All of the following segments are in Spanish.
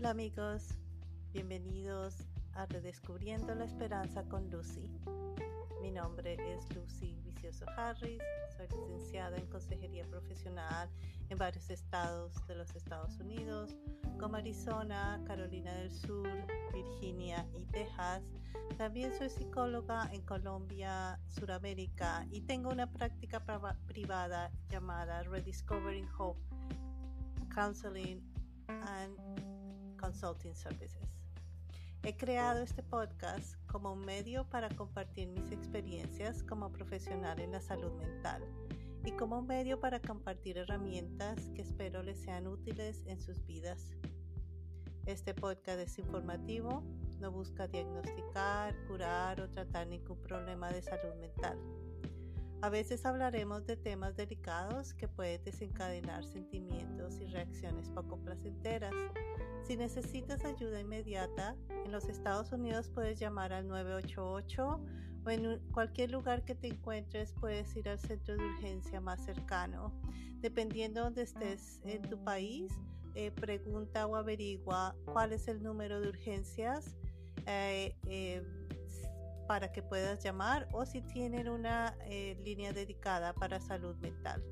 Hola amigos, bienvenidos a Redescubriendo la Esperanza con Lucy. Mi nombre es Lucy Vicioso Harris, soy licenciada en Consejería Profesional en varios estados de los Estados Unidos, como Arizona, Carolina del Sur, Virginia y Texas. También soy psicóloga en Colombia, Suramérica y tengo una práctica privada llamada Rediscovering Hope Counseling and Consulting Services. He creado este podcast como un medio para compartir mis experiencias como profesional en la salud mental y como un medio para compartir herramientas que espero les sean útiles en sus vidas. Este podcast es informativo, no busca diagnosticar, curar o tratar ningún problema de salud mental. A veces hablaremos de temas delicados que pueden desencadenar sentimientos y reacciones poco placenteras si necesitas ayuda inmediata, en los Estados Unidos puedes llamar al 988 o en cualquier lugar que te encuentres puedes ir al centro de urgencia más cercano. Dependiendo de donde estés en tu país, eh, pregunta o averigua cuál es el número de urgencias eh, eh, para que puedas llamar o si tienen una línea dedicada para salud mental.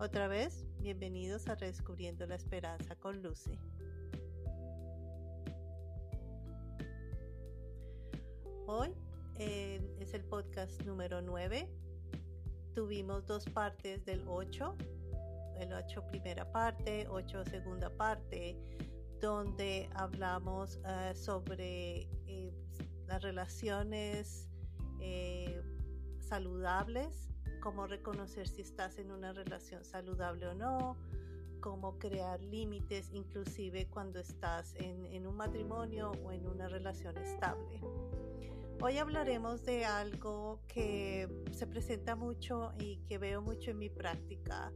Otra vez, bienvenidos a Redescubriendo la Esperanza con Lucy. Hoy eh, es el podcast número 9. Tuvimos dos partes del 8, el 8 primera parte, 8 segunda parte, donde hablamos uh, sobre eh, las relaciones eh, saludables, cómo reconocer si estás en una relación saludable o no, cómo crear límites inclusive cuando estás en, en un matrimonio o en una relación estable. Hoy hablaremos de algo que se presenta mucho y que veo mucho en mi práctica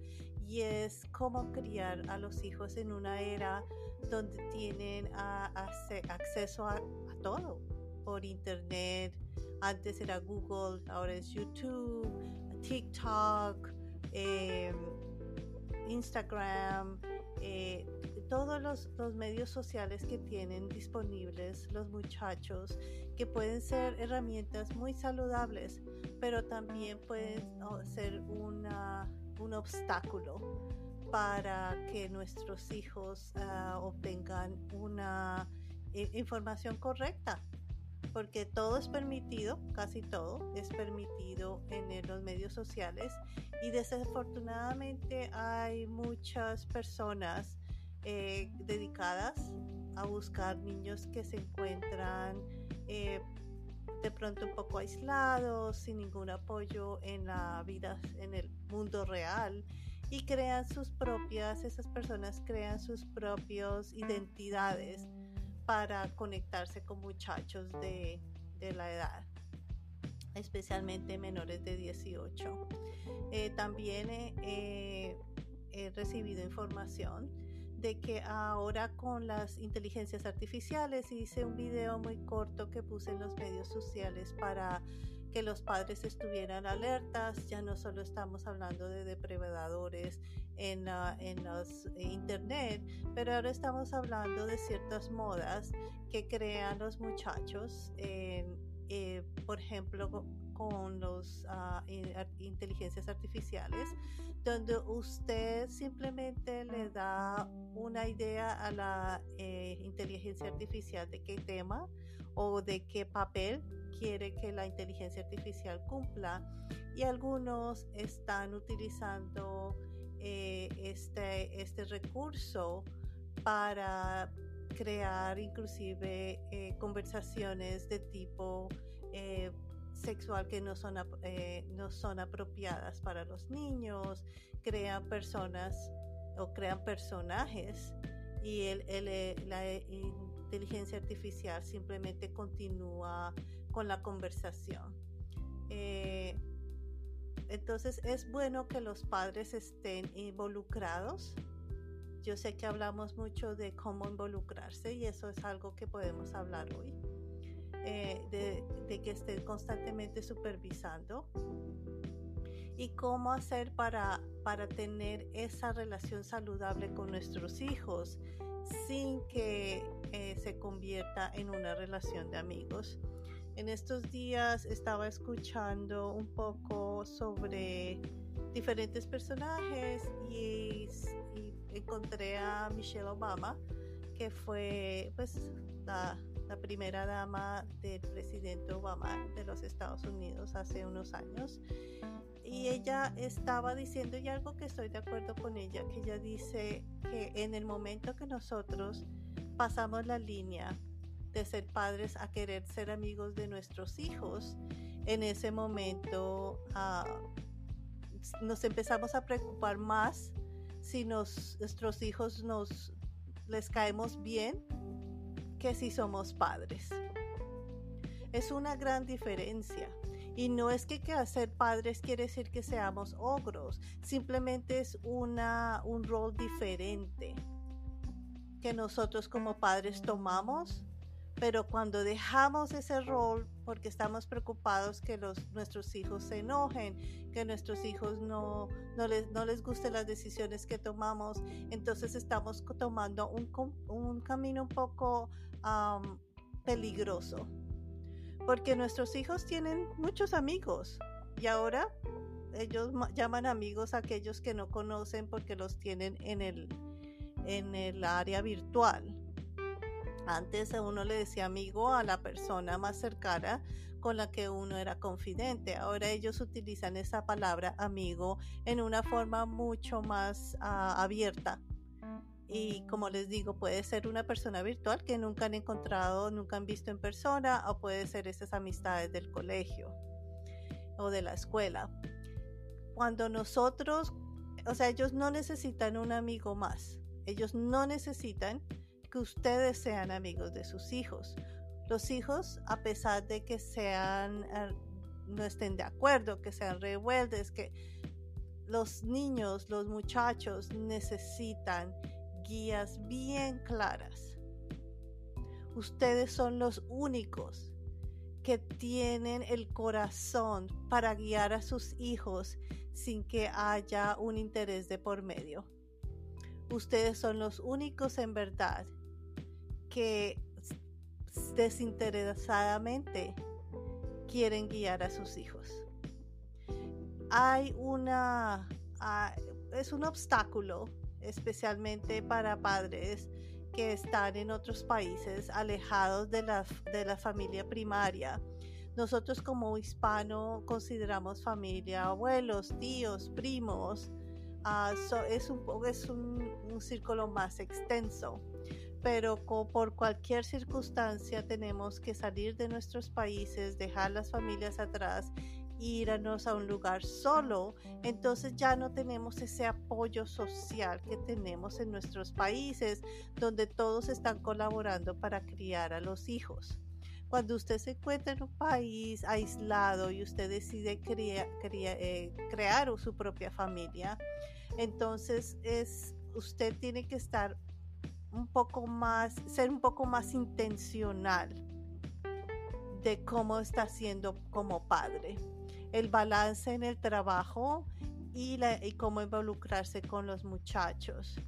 y es cómo criar a los hijos en una era donde tienen acceso a, todo por internet. Antes era Google, ahora es YouTube, TikTok, em, Instagram. Eh, todos los, medios sociales que tienen disponibles los muchachos, que pueden ser herramientas muy saludables, pero también pueden ser una, un obstáculo para que nuestros hijos ah, obtengan una eh, información correcta porque todo es permitido, casi todo es permitido en los medios sociales y desafortunadamente hay muchas personas eh, dedicadas a buscar niños que se encuentran eh, de pronto un poco aislados, sin ningún apoyo en la vida, en el mundo real y crean sus propias, esas personas crean sus propias identidades para conectarse con muchachos de, de la edad especialmente menores de 18. Eh, también he recibido información de que ahora con las inteligencias artificiales hice un video muy corto que puse en los medios sociales para que los padres estuvieran alertas. Ya no solo estamos hablando de depredadores en, en los internet, pero ahora estamos hablando de ciertas modas que crean los muchachos. Eh, por ejemplo, con las ah, inteligencias artificiales, donde usted simplemente le da una idea a la eh, inteligencia artificial de qué tema o de qué papel quiere que la inteligencia artificial cumpla y algunos están utilizando eh, este, este recurso para crear inclusive eh, conversaciones de tipo sexual que no son, eh, no son apropiadas para los niños, crean personas o crean personajes y el, eh, la inteligencia artificial simplemente continúa con la conversación. Eh, entonces es bueno que los padres estén involucrados. Yo sé que hablamos mucho de cómo involucrarse y eso es algo que podemos hablar hoy. Eh, de, que estén constantemente supervisando y cómo hacer para, para tener esa relación saludable con nuestros hijos sin que eh, se convierta en una relación de amigos. En estos días estaba escuchando un poco sobre diferentes personajes y, encontré a Michelle Obama, que fue pues la, la, primera dama del presidente Obama de los Estados Unidos hace unos años. Y ella estaba diciendo, y algo que estoy de acuerdo con ella, que ella dice que en el momento que nosotros pasamos la línea de ser padres a querer ser amigos de nuestros hijos, en ese momento uh, nos empezamos a preocupar más si nuestros hijos nos les caemos bien que si somos padres. Es una gran diferencia. Y no es que, que ser padres quiere decir que seamos ogros, simplemente es una, un rol diferente que nosotros como padres tomamos pero cuando dejamos ese rol porque estamos preocupados que los, nuestros hijos se enojen, que nuestros hijos no, no, les, no les gusten las decisiones que tomamos, entonces estamos tomando un, un camino un poco peligroso. Porque nuestros hijos tienen muchos amigos y ahora ellos llaman amigos a aquellos que no conocen porque los tienen en el, en el área virtual antes uno le decía amigo a la persona más cercana con la que uno era confidente. Ahora ellos utilizan esa palabra amigo en una forma mucho más ah, abierta. Y como les digo, puede ser una persona virtual que nunca han encontrado, nunca han visto en persona, o puede ser esas amistades del colegio o de la escuela. Cuando nosotros, o sea, ellos no necesitan un amigo más. Ellos no necesitan que ustedes sean amigos de sus hijos. Los hijos, a pesar de que sean, eh, no estén de acuerdo, que sean rebeldes, que los niños, los muchachos necesitan guías bien claras. Ustedes son los únicos que tienen el corazón para guiar a sus hijos sin que haya un interés de por medio. Ustedes son los únicos en verdad que desinteresadamente quieren guiar a sus hijos. Hay una, ah, es un obstáculo, especialmente para padres que están en otros países alejados de la, de la familia primaria. Nosotros como hispano consideramos familia, abuelos, tíos, primos. Ah, es un, es un círculo más extenso pero por cualquier circunstancia tenemos que salir de nuestros países, dejar las familias atrás, irnos a un lugar solo, entonces ya no tenemos ese apoyo social que tenemos en nuestros países, donde todos están colaborando para criar a los hijos. Cuando usted se encuentra en un país aislado y usted decide eh, crear su propia familia, entonces es, usted tiene que estar un poco más, ser un poco más intencional de cómo está siendo como padre. El balance en el trabajo y, la, y cómo involucrarse con los muchachos.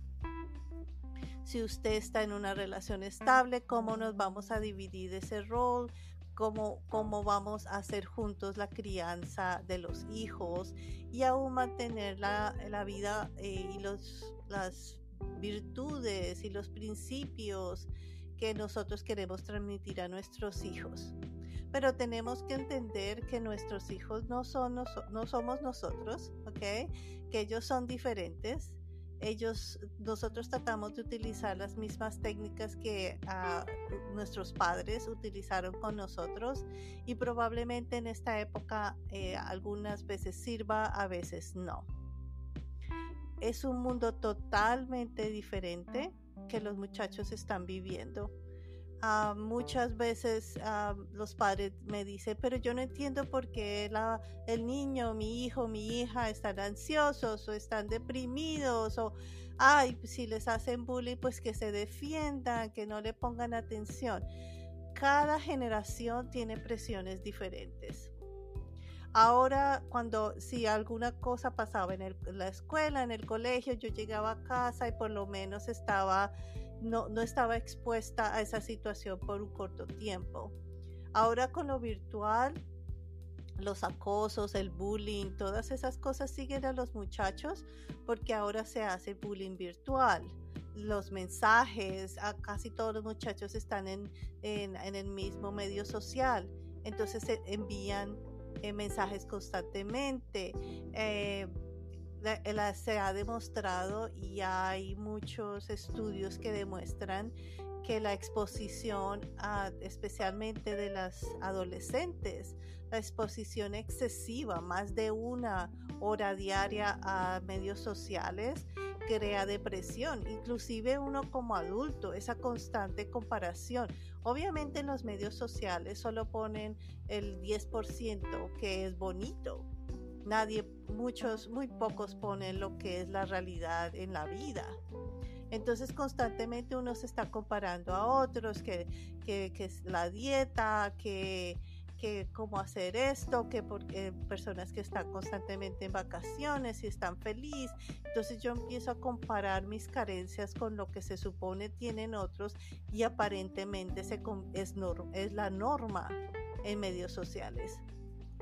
Si usted está en una relación estable, cómo nos vamos a dividir ese rol, cómo, cómo vamos a hacer juntos la crianza de los hijos y aún mantener la, la vida eh, y los, las virtudes y los principios que nosotros queremos transmitir a nuestros hijos. Pero tenemos que entender que nuestros hijos no, son, no, somos nosotros, ¿ok? Que ellos son diferentes. Ellos, nosotros tratamos de utilizar las mismas técnicas que ah, nuestros padres utilizaron con nosotros y probablemente en esta época eh, algunas veces sirva, a veces no es un mundo totalmente diferente que los muchachos están viviendo. Ah, muchas veces ah, los padres me dicen, pero yo no entiendo por qué el niño, mi hijo, mi hija están ansiosos o están deprimidos o, ay, si les hacen bullying, pues que se defiendan, que no le pongan atención. Cada generación tiene presiones diferentes. Ahora, cuando si alguna cosa pasaba en, la escuela, en el colegio, yo llegaba a casa y por lo menos estaba, no, estaba expuesta a esa situación por un corto tiempo. Ahora con lo virtual, los acosos, el bullying, todas esas cosas siguen a los muchachos porque ahora se hace bullying virtual. Los mensajes, casi todos los muchachos están en, en, el mismo medio social, entonces se envían eh, mensajes constantemente. Eh, se ha demostrado y hay muchos estudios que demuestran que la exposición, especialmente de las adolescentes, la exposición excesiva, más de una hora diaria a medios sociales, crea depresión, inclusive uno como adulto, esa constante comparación. Obviamente en los medios sociales solo ponen el 10% que es bonito. Nadie, muchos, muy pocos ponen lo que es la realidad en la vida. Entonces constantemente uno se está comparando a otros, que, que, que la dieta, que, que cómo hacer esto, que porque personas que están constantemente en vacaciones y están felices. Entonces yo empiezo a comparar mis carencias con lo que se supone tienen otros y aparentemente se, es, es la norma en medios sociales,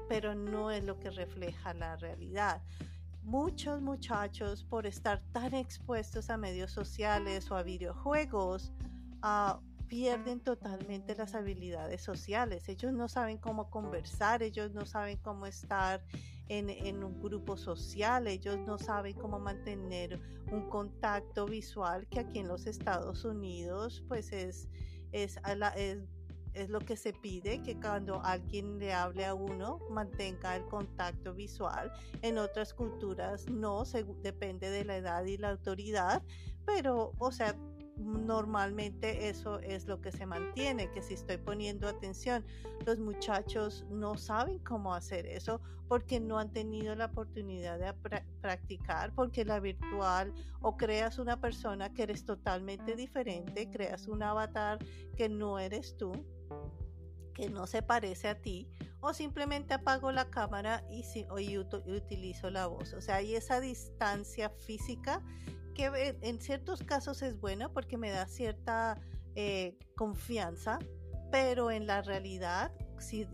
pero no es lo que refleja la realidad muchos muchachos por estar tan expuestos a medios sociales o a videojuegos uh, pierden totalmente las habilidades sociales. Ellos no saben cómo conversar, ellos no saben cómo estar en, en, un grupo social, ellos no saben cómo mantener un contacto visual que aquí en los Estados Unidos pues es, es, es es lo que se pide, que cuando alguien le hable a uno mantenga el contacto visual. En otras culturas no, se, depende de la edad y la autoridad, pero, o sea, normalmente eso es lo que se mantiene, que si estoy poniendo atención, los muchachos no saben cómo hacer eso porque no han tenido la oportunidad de practicar, porque la virtual o creas una persona que eres totalmente diferente, creas un avatar que no eres tú que no se parece a ti o simplemente apago la cámara y, si, utilizo la voz. O sea, hay esa distancia física en ciertos casos es buena porque me da cierta eh, confianza, pero en la realidad, si,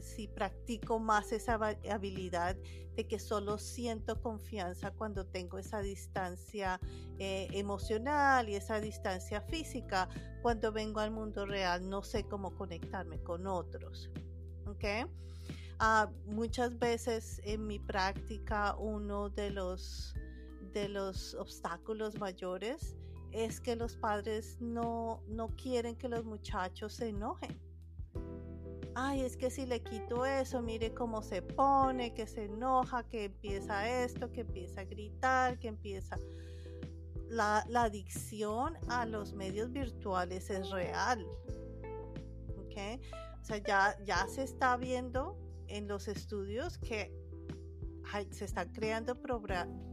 si practico más esa habilidad de que solo siento confianza cuando tengo esa distancia eh, emocional y esa distancia física. Cuando vengo al mundo real no sé cómo conectarme con otros. Ah, muchas veces en mi práctica uno de los, de los obstáculos mayores es que los padres no, no quieren que los muchachos se enojen ay, es que si le quito eso, mire cómo se pone, que se enoja, que empieza esto, que empieza a gritar, que empieza... La, adicción a los medios virtuales es real. ¿ok? O sea, ya, ya se está viendo en los estudios que se están creando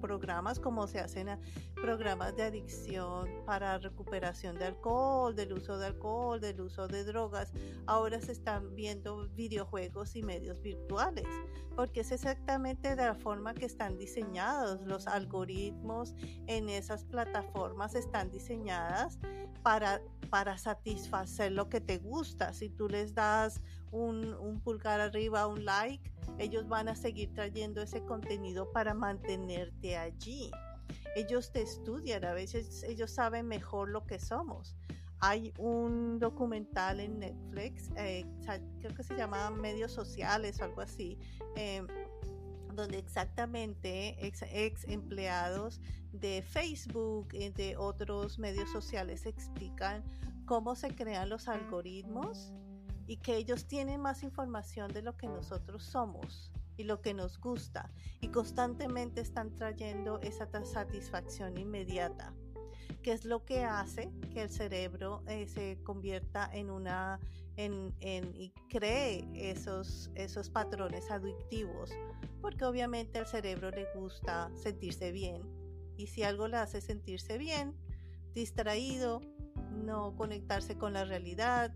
programas como se hacen programas de adicción para recuperación de alcohol, del uso de alcohol, del uso de drogas. Ahora se están viendo videojuegos y medios virtuales, porque es exactamente de la forma que están diseñados. Los algoritmos en esas plataformas están diseñadas para, para satisfacer lo que te gusta. Si tú les das un, un pulgar arriba, un like, ellos van a seguir trayendo ese contenido para mantenerte allí. Ellos te estudian, a veces ellos saben mejor lo que somos. Hay un documental en Netflix, eh, creo que se llama Medios Sociales o algo así, em, donde exactamente ex, ex, empleados de Facebook y de otros medios sociales explican cómo se crean los algoritmos y que ellos tienen más información de lo que nosotros somos y lo que nos gusta y constantemente están trayendo esa satisfacción inmediata. Que es lo que hace que el cerebro eh, se convierta en una en, en, y cree esos, esos patrones adictivos porque obviamente al cerebro le gusta sentirse bien y si algo le hace sentirse bien distraído no conectarse con la realidad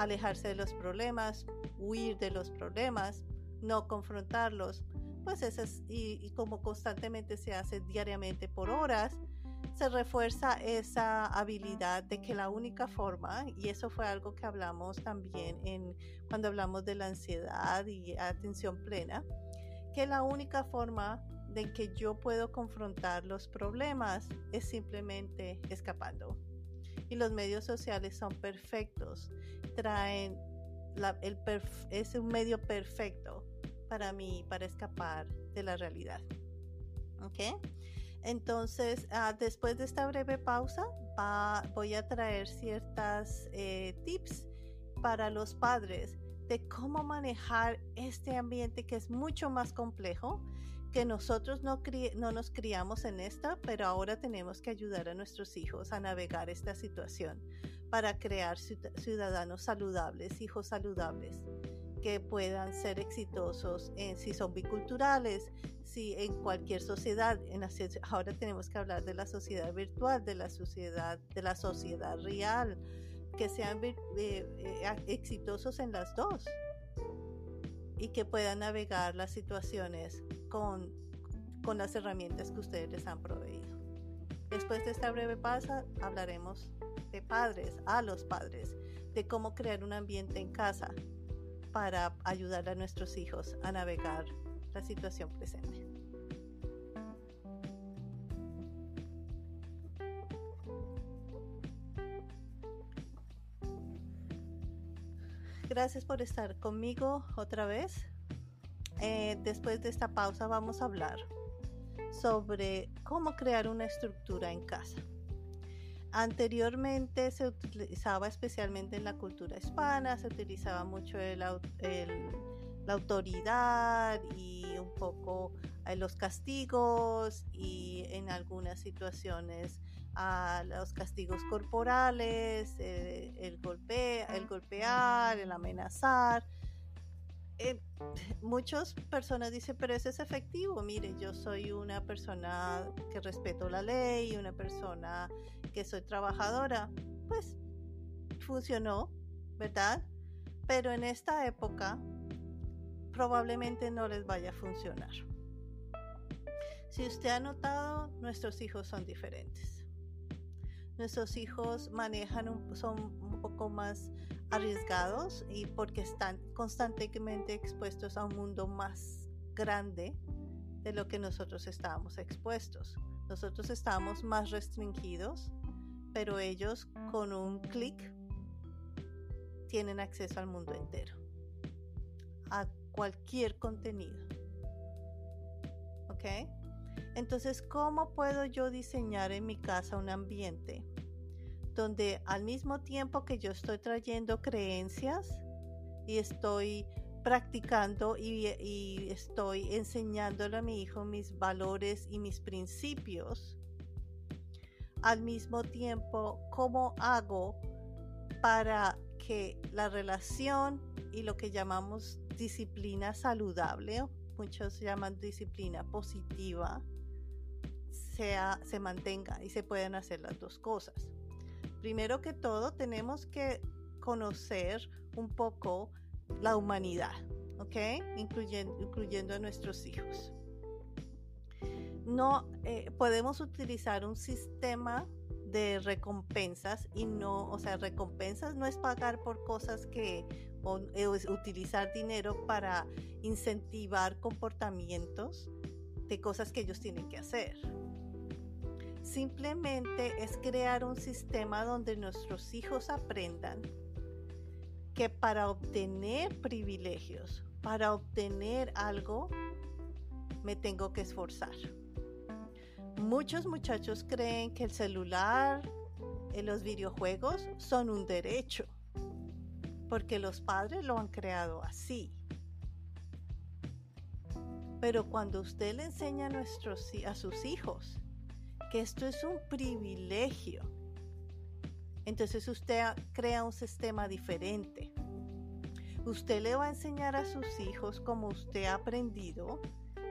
alejarse de los problemas, huir de los problemas, no confrontarlos. Pues eso es, y, como constantemente se hace diariamente por horas, se refuerza esa habilidad de que la única forma, y eso fue algo que hablamos también en cuando hablamos de la ansiedad y atención plena, que la única forma de que yo puedo confrontar los problemas es simplemente escapando. Y los medios sociales son perfectos, traen el es un medio perfecto para mí para escapar de la realidad. ¿Ok? Entonces, ah, después de esta breve pausa, voy a traer ciertas eh, tips para los padres de cómo manejar este ambiente que es mucho más complejo, que nosotros no, no nos criamos en esta, pero ahora tenemos que ayudar a nuestros hijos a navegar esta situación para crear ciudadanos saludables, hijos saludables que puedan ser exitosos en, si son biculturales, si en cualquier sociedad, en ahora tenemos que hablar de la sociedad virtual, de la sociedad, de la sociedad real, que sean eh, eh, exitosos en las dos y que puedan navegar las situaciones con, con las herramientas que ustedes les han proveído. Después de esta breve pausa hablaremos de padres, a los padres, de cómo crear un ambiente en casa para ayudar a nuestros hijos a navegar la situación presente. Gracias por estar conmigo otra vez. Eh, después de esta pausa vamos a hablar sobre cómo crear una estructura en casa. Anteriormente se utilizaba especialmente en la cultura hispana, se utilizaba mucho la autoridad y un poco eh, los castigos y en algunas situaciones los castigos corporales, eh, el, golpe, el golpear, el amenazar. Muchas personas dicen, pero eso es efectivo. Mire, yo soy una persona que respeto la ley, una persona que soy trabajadora. Pues funcionó, ¿verdad? Pero en esta época probablemente no les vaya a funcionar. Si usted ha notado, nuestros hijos son diferentes. Nuestros hijos manejan, son un poco más arriesgados y porque están constantemente expuestos a un mundo más grande de lo que nosotros estábamos expuestos. Nosotros estábamos más restringidos, pero ellos con un clic tienen acceso al mundo entero, a cualquier contenido. ¿Ok? Entonces, ¿cómo puedo yo diseñar en mi casa un ambiente donde al mismo tiempo que yo estoy trayendo creencias y estoy practicando y, estoy enseñándole a mi hijo mis valores y mis principios, al mismo tiempo, ¿cómo hago para que la relación y lo que llamamos disciplina saludable, muchos llaman disciplina positiva, sea, se mantenga y se puedan hacer las dos cosas? Primero que todo tenemos que conocer un poco la humanidad, ¿ok? Incluyendo, incluyendo a nuestros hijos. No eh, podemos utilizar un sistema de recompensas y no, o sea, recompensas no es pagar por cosas que, o es utilizar dinero para incentivar comportamientos de cosas que ellos tienen que hacer. Simplemente es crear un sistema donde nuestros hijos aprendan que para obtener privilegios, para obtener algo, me tengo que esforzar. Muchos muchachos creen que el celular, y los videojuegos son un derecho, porque los padres lo han creado así. Pero cuando usted le enseña a, nuestros, a sus hijos que esto es un privilegio. Entonces usted crea un sistema diferente. Usted le va a enseñar a sus hijos como usted ha aprendido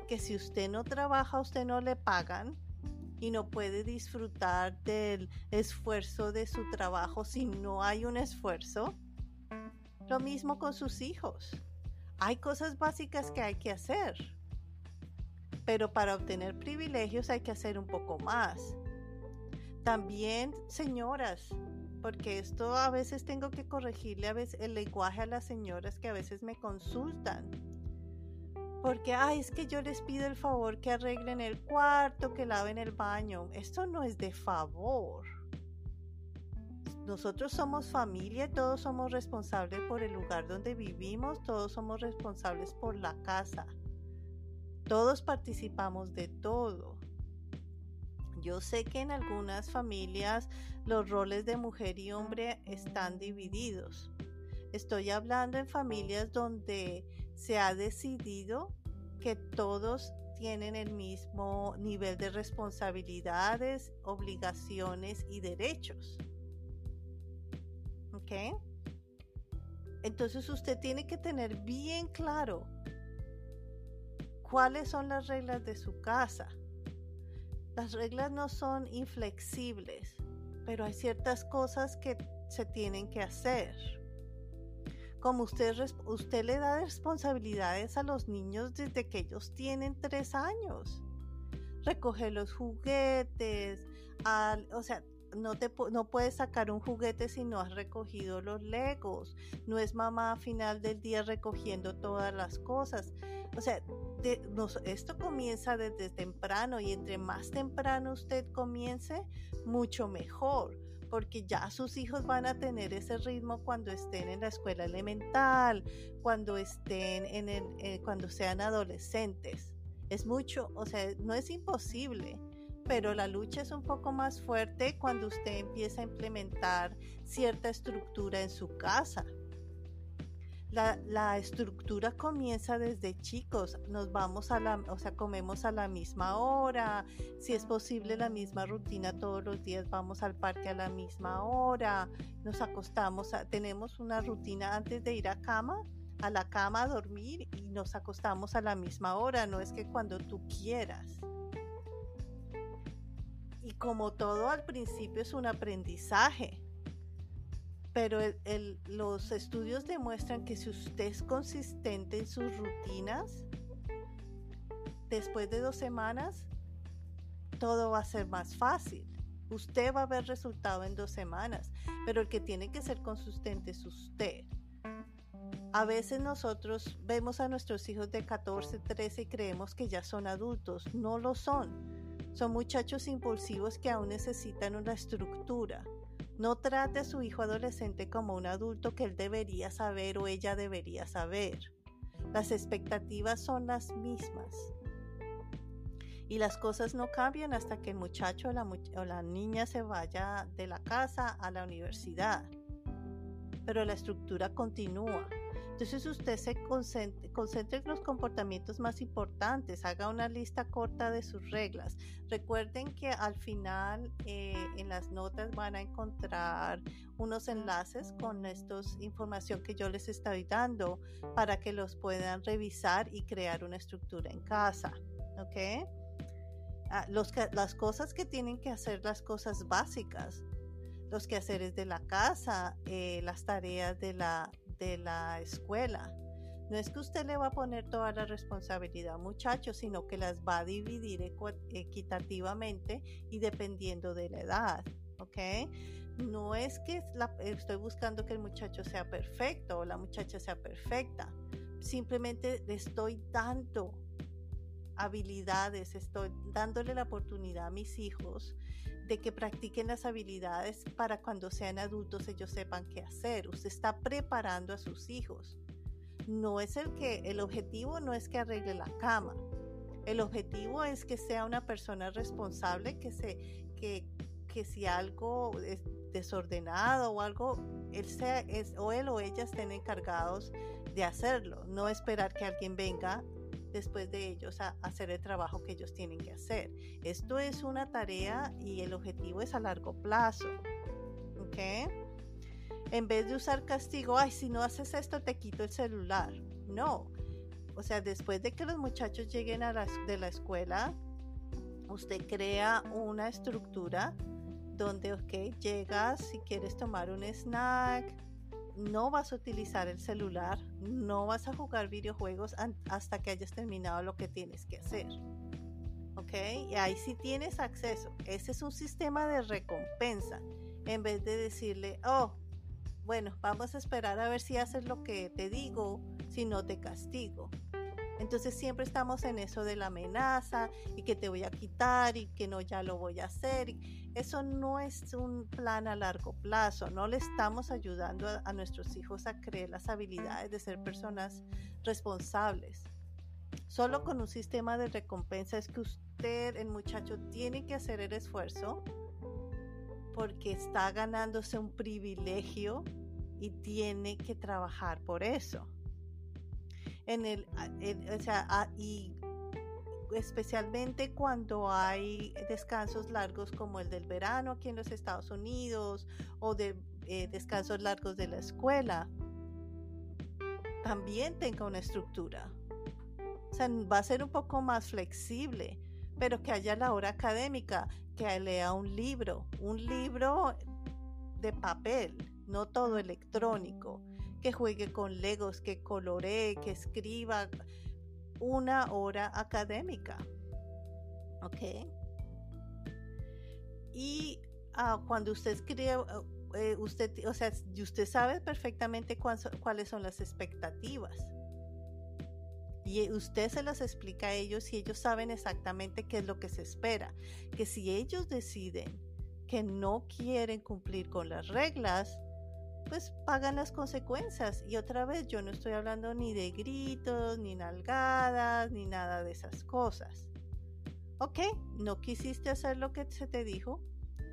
que si usted no trabaja, usted no le pagan y no puede disfrutar del esfuerzo de su trabajo si no hay un esfuerzo. Lo mismo con sus hijos. hay cosas básicas que hay que hacer, pero para obtener privilegios hay que hacer un poco más. También, señoras, porque esto a veces tengo que corregirle a veces el lenguaje a las señoras que a veces me consultan. Porque, ay, es que yo les pido el favor que arreglen el cuarto, que laven el baño. Esto no es de favor. Nosotros somos familia, todos somos responsables por el lugar donde vivimos, todos somos responsables por la casa. Todos participamos de todo. Yo sé que en algunas familias los roles de mujer y hombre están divididos. Estoy hablando en familias donde se ha decidido que todos tienen el mismo nivel de responsabilidades, obligaciones y derechos. ¿Ok? Entonces usted tiene que tener bien claro cuáles son las reglas de su casa las reglas no son inflexibles, pero hay ciertas cosas que se tienen que hacer. Como usted, usted le da responsabilidades a los niños desde que ellos tienen tres años. Recoger los juguetes, o sea, no, te, no puedes sacar un juguete si no has recogido los legos. No es mamá a final del día recogiendo todas las cosas. O sea, esto comienza desde temprano y entre más temprano usted comience, mucho mejor, porque ya sus hijos van a tener ese ritmo cuando estén en la escuela elemental, cuando estén en el, eh, cuando sean adolescentes. Es mucho, o sea, no es imposible, pero la lucha es un poco más fuerte cuando usted empieza a implementar cierta estructura en su casa. La, estructura comienza desde chicos, nos vamos a la, o sea, comemos a la misma hora, si es posible la misma rutina todos los días, vamos al parque a la misma hora, nos acostamos, tenemos una rutina antes de ir a cama, a la cama a dormir y nos acostamos a la misma hora, no es que cuando tú quieras. Y como todo al principio es un aprendizaje, pero los estudios demuestran que si usted es consistente en sus rutinas, después de dos semanas, todo va a ser más fácil. Usted va a ver resultado en dos semanas, pero el que tiene que ser consistente es usted. A veces nosotros vemos a nuestros hijos de 14, 13 y creemos que ya son adultos. No lo son. Son muchachos impulsivos que aún necesitan una estructura. No trate a su hijo adolescente como un adulto que él debería saber o ella debería saber. Las expectativas son las mismas. Y las cosas no cambian hasta que el muchacho o la, niña se vaya de la casa a la universidad. Pero la estructura continúa. Entonces usted se concentre, en los comportamientos más importantes, haga una lista corta de sus reglas. Recuerden que al final eh, en las notas van a encontrar unos enlaces con esta información que yo les estoy dando para que los puedan revisar y crear una estructura en casa. ¿Ok? Ah, las cosas que tienen que hacer, las cosas básicas, los quehaceres de la casa, eh, las tareas de la, de la escuela. No es que usted le va a poner toda la responsabilidad muchachos, sino que las va a dividir equitativamente y dependiendo de la edad, ¿ok? No es que estoy buscando que el muchacho sea perfecto o la muchacha sea perfecta. Simplemente le estoy dando habilidades, estoy dándole la oportunidad a mis hijos de que practiquen las habilidades para cuando sean adultos ellos sepan qué hacer. Usted está preparando a sus hijos. No es el que, el objetivo no es que arregle la cama. El objetivo es que sea una persona responsable, que, se, que, que si algo es desordenado o algo, él sea, es, o él o ella estén encargados de hacerlo. No esperar que alguien venga después de ellos a hacer el trabajo que ellos tienen que hacer. Esto es una tarea y el objetivo es a largo plazo. En vez de usar castigo, ay, si no haces esto te quito el celular. No. O sea, después de que los muchachos lleguen a la, de la escuela, usted crea una estructura donde, ok, llegas si quieres tomar un snack, no vas a utilizar el celular, no vas a jugar videojuegos hasta que hayas terminado lo que tienes que hacer. ¿Ok? Y ahí sí tienes acceso. Ese es un sistema de recompensa. En vez de decirle, oh, bueno, vamos a esperar a ver si haces lo que te digo, si no te castigo. Entonces siempre estamos en eso de la amenaza y que te voy a quitar y que no ya lo voy a hacer. Eso no es un plan a largo plazo. No le estamos ayudando a, nuestros hijos a creer las habilidades de ser personas responsables. Solo con un sistema de recompensa es que usted, el muchacho, tiene que hacer el esfuerzo porque está ganándose un privilegio y tiene que trabajar por eso en el, o sea, y especialmente cuando hay descansos largos como el del verano aquí en los Estados Unidos o de eh, descansos largos de la escuela, también tenga una estructura. O sea, va a ser un poco más flexible, pero que haya la hora académica, que lea un libro, un libro de papel, no todo electrónico que juegue con legos, que coloree, que escriba una hora académica. ¿Ok? Y ah, cuando usted escribe, eh, usted, o sea, usted sabe perfectamente cuáles son las expectativas. Y usted se las explica a ellos y ellos saben exactamente qué es lo que se espera. Que si ellos deciden que no quieren cumplir con las reglas, pues pagan las consecuencias. Y otra vez, yo no estoy hablando ni de gritos, ni nalgadas, ni nada de esas cosas. Ok, no quisiste hacer lo que se te dijo,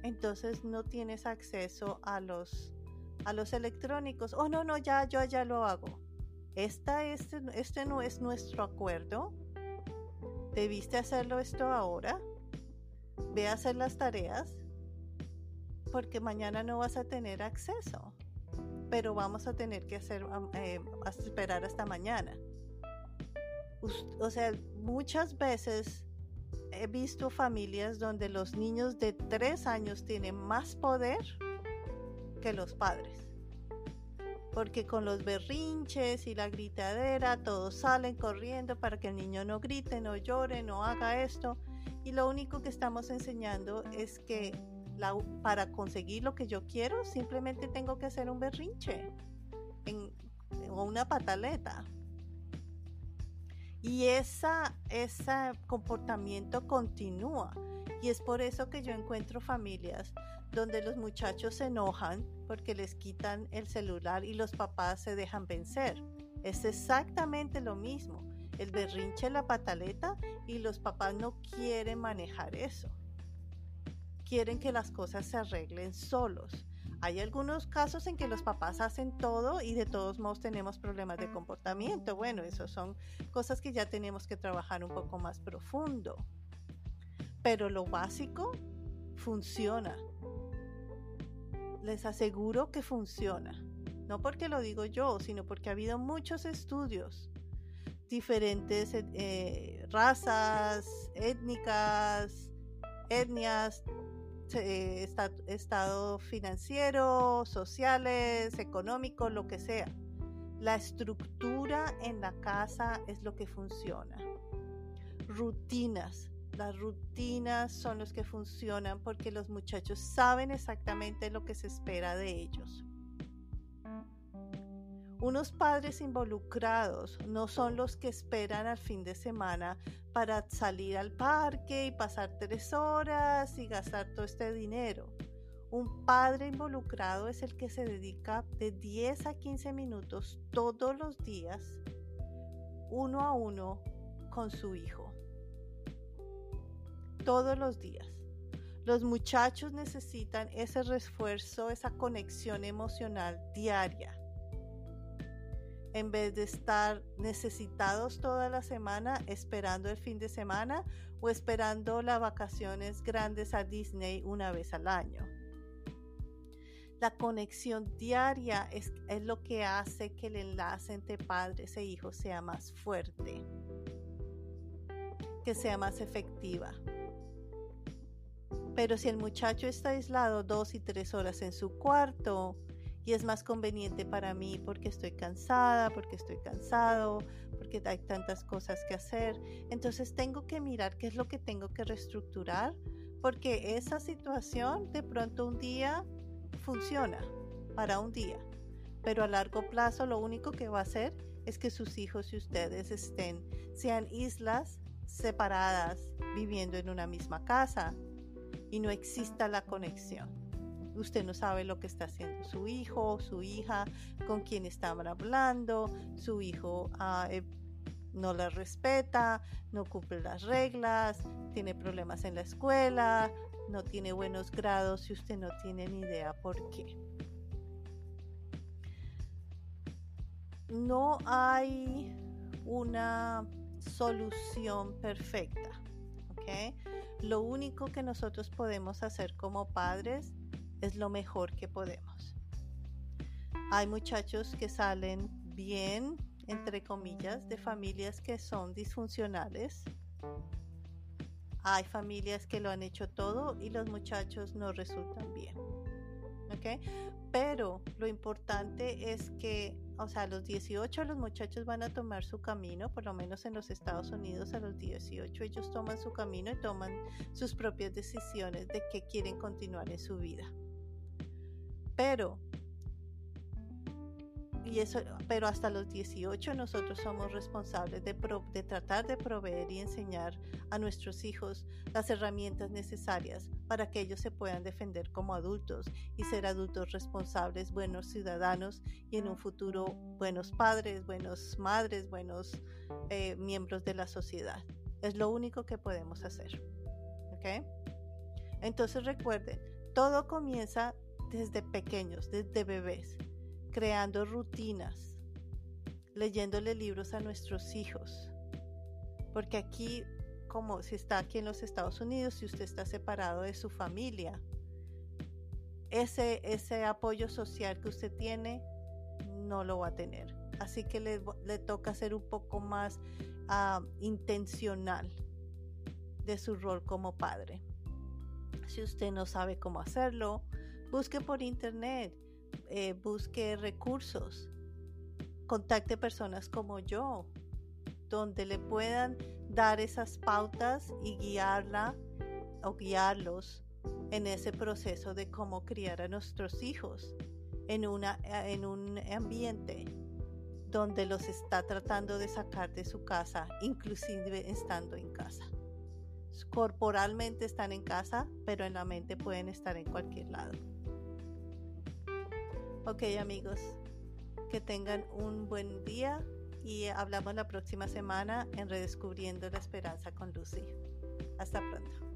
entonces no tienes acceso a los, a los electrónicos. Oh, no, no, ya, yo ya lo hago. Esta, este, este no es nuestro acuerdo. Debiste hacerlo esto ahora. Ve a hacer las tareas porque mañana no vas a tener acceso pero vamos a tener que hacer, eh, esperar hasta mañana. O sea, muchas veces he visto familias donde los niños de tres años tienen más poder que los padres. Porque con los berrinches y la gritadera todos salen corriendo para que el niño no grite, no llore, no haga esto. Y lo único que estamos enseñando es que para conseguir lo que yo quiero, simplemente tengo que hacer un berrinche o una pataleta. Y esa, ese comportamiento continúa. Y es por eso que yo encuentro familias donde los muchachos se enojan porque les quitan el celular y los papás se dejan vencer. Es exactamente lo mismo. El berrinche, la pataleta y los papás no quieren manejar eso quieren que las cosas se arreglen solos. Hay algunos casos en que los papás hacen todo y de todos modos tenemos problemas de comportamiento. Bueno, eso son cosas que ya tenemos que trabajar un poco más profundo. Pero lo básico funciona. Les aseguro que funciona. No porque lo digo yo, sino porque ha habido muchos estudios diferentes eh, razas, étnicas, etnias, estado financiero, sociales, económico, lo que sea. La estructura en la casa es lo que funciona. Rutinas. Las rutinas son los que funcionan porque los muchachos saben exactamente lo que se espera de ellos. Unos padres involucrados no son los que esperan al fin de semana para salir al parque y pasar tres horas y gastar todo este dinero. Un padre involucrado es el que se dedica de 10 a 15 minutos todos los días, uno a uno, con su hijo. Todos los días. Los muchachos necesitan ese refuerzo, esa conexión emocional diaria en vez de estar necesitados toda la semana esperando el fin de semana o esperando las vacaciones grandes a Disney una vez al año. La conexión diaria es, es, lo que hace que el enlace entre padres e hijos sea más fuerte, que sea más efectiva. Pero si el muchacho está aislado dos y tres horas en su cuarto y es más conveniente para mí porque estoy cansada, porque estoy cansado, porque hay tantas cosas que hacer. Entonces tengo que mirar qué es lo que tengo que reestructurar porque esa situación de pronto un día funciona para un día, pero a largo plazo lo único que va a hacer es que sus hijos y ustedes estén, sean islas separadas, viviendo en una misma casa y no exista la conexión. Usted no sabe lo que está haciendo su hijo su hija, con quién estaban hablando, su hijo ah, eh, no la respeta, no cumple las reglas, tiene problemas en la escuela, no tiene buenos grados y usted no tiene ni idea por qué. No hay una solución perfecta. Lo único que nosotros podemos hacer como padres es lo mejor que podemos. Hay muchachos que salen bien, entre comillas, de familias que son disfuncionales. Hay familias que lo han hecho todo y los muchachos no resultan bien. ¿Ok? Pero lo importante es que, o sea, a los 18 los muchachos van a tomar su camino, por lo menos en los Estados Unidos a los 18 ellos toman su camino y toman sus propias decisiones de qué quieren continuar en su vida. Pero y eso, pero hasta los 18 nosotros somos responsables de, de, tratar de proveer y enseñar a nuestros hijos las herramientas necesarias para que ellos se puedan defender como adultos y ser adultos responsables, buenos ciudadanos y en un futuro buenos padres, buenos madres, buenos eh, miembros de la sociedad. Es lo único que podemos hacer. ¿Ok? Entonces recuerden, todo comienza desde pequeños, desde bebés creando rutinas, leyéndole libros a nuestros hijos. Porque aquí, como si está aquí en los Estados Unidos, si usted está separado de su familia, ese, ese apoyo social que usted tiene no lo va a tener. Así que le, le toca ser un poco más uh, intencional de su rol como padre. Si usted no sabe cómo hacerlo, busque por internet eh, busque recursos, contacte personas como yo, donde le puedan dar esas pautas y guiarla o guiarlos en ese proceso de cómo criar a nuestros hijos en, una, en un ambiente donde los está tratando de sacar de su casa, inclusive estando en casa. Corporalmente están en casa, pero en la mente pueden estar en cualquier lado. Ok amigos, que tengan un buen día y hablamos la próxima semana en Redescubriendo la Esperanza con Lucy. Hasta pronto.